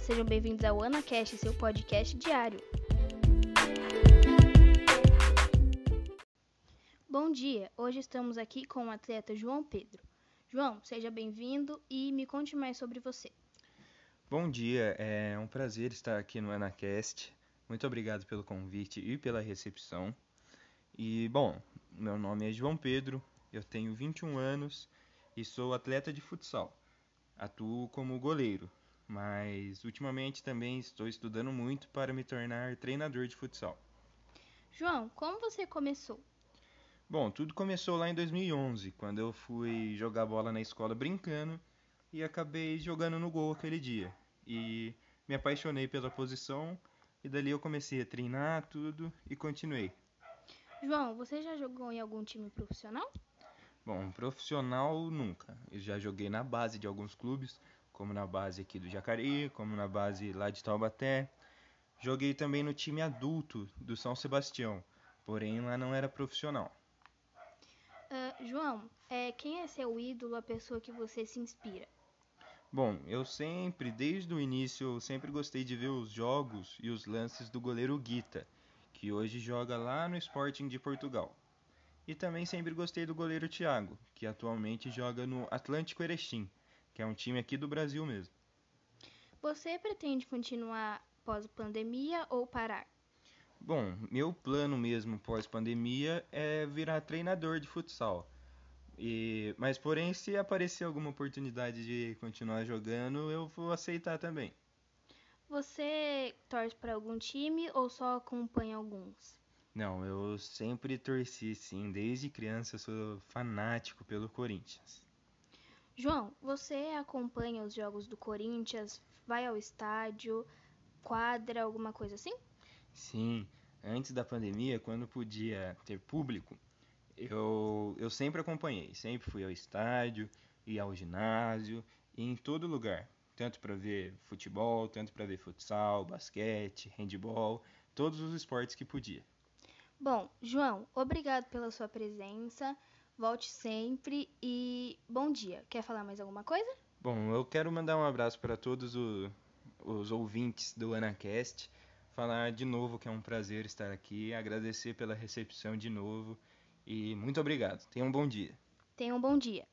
Sejam bem-vindos ao AnaCast, seu podcast diário. Bom dia, hoje estamos aqui com o atleta João Pedro. João, seja bem-vindo e me conte mais sobre você. Bom dia, é um prazer estar aqui no AnaCast. Muito obrigado pelo convite e pela recepção. E, bom, meu nome é João Pedro, eu tenho 21 anos e sou atleta de futsal. Atuo como goleiro, mas ultimamente também estou estudando muito para me tornar treinador de futsal. João, como você começou? Bom, tudo começou lá em 2011, quando eu fui jogar bola na escola brincando e acabei jogando no gol aquele dia. E me apaixonei pela posição e dali eu comecei a treinar tudo e continuei. João, você já jogou em algum time profissional? Bom, profissional nunca. Eu já joguei na base de alguns clubes, como na base aqui do Jacareí, como na base lá de Taubaté. Joguei também no time adulto do São Sebastião, porém lá não era profissional. Uh, João, é, quem é seu ídolo, a pessoa que você se inspira? Bom, eu sempre, desde o início, eu sempre gostei de ver os jogos e os lances do goleiro Guita, que hoje joga lá no Sporting de Portugal. E também sempre gostei do goleiro Thiago, que atualmente joga no Atlântico Erechim, que é um time aqui do Brasil mesmo. Você pretende continuar pós-pandemia ou parar? Bom, meu plano mesmo pós-pandemia é virar treinador de futsal. E, mas porém, se aparecer alguma oportunidade de continuar jogando, eu vou aceitar também. Você torce para algum time ou só acompanha alguns? Não, eu sempre torci sim, desde criança eu sou fanático pelo Corinthians. João, você acompanha os jogos do Corinthians? Vai ao estádio, quadra, alguma coisa assim? Sim, antes da pandemia, quando podia ter público, eu, eu sempre acompanhei, sempre fui ao estádio, ia ao ginásio, e em todo lugar, tanto para ver futebol, tanto para ver futsal, basquete, handball, todos os esportes que podia. Bom, João, obrigado pela sua presença. Volte sempre e bom dia. Quer falar mais alguma coisa? Bom, eu quero mandar um abraço para todos o, os ouvintes do AnaCast. Falar de novo que é um prazer estar aqui, agradecer pela recepção de novo e muito obrigado. Tenha um bom dia. Tenha um bom dia.